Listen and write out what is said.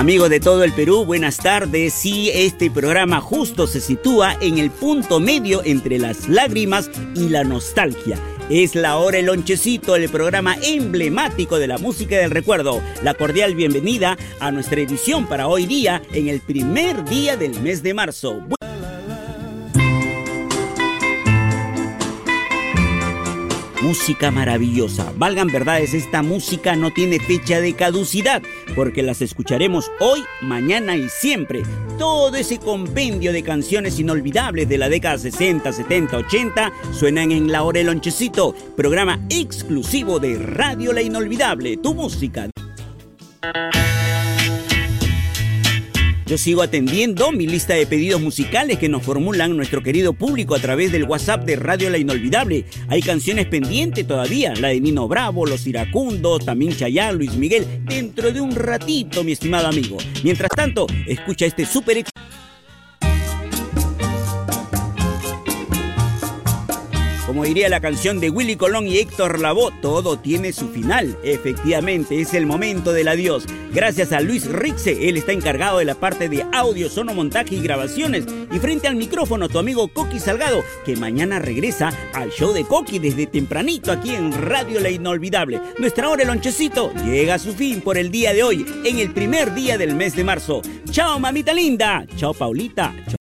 Amigos de todo el Perú, buenas tardes. Sí, este programa justo se sitúa en el punto medio entre las lágrimas y la nostalgia. Es la hora el lonchecito, el programa emblemático de la música del recuerdo. La cordial bienvenida a nuestra edición para hoy día en el primer día del mes de marzo. Música maravillosa. Valgan verdades, esta música no tiene fecha de caducidad, porque las escucharemos hoy, mañana y siempre. Todo ese compendio de canciones inolvidables de la década 60, 70, 80 suenan en La Hora programa exclusivo de Radio La Inolvidable, tu música. Yo sigo atendiendo mi lista de pedidos musicales que nos formulan nuestro querido público a través del WhatsApp de Radio La Inolvidable. Hay canciones pendientes todavía, la de Nino Bravo, Los Iracundos, también Chayán, Luis Miguel, dentro de un ratito, mi estimado amigo. Mientras tanto, escucha este super Como diría la canción de Willy Colón y Héctor Lavoe, todo tiene su final. Efectivamente, es el momento del adiós. Gracias a Luis Rixe, él está encargado de la parte de audio, sonomontaje y grabaciones. Y frente al micrófono, tu amigo Coqui Salgado, que mañana regresa al show de Coqui desde tempranito aquí en Radio La Inolvidable. Nuestra hora, el lonchecito, llega a su fin por el día de hoy, en el primer día del mes de marzo. Chao, mamita linda. Chao, Paulita. Chao.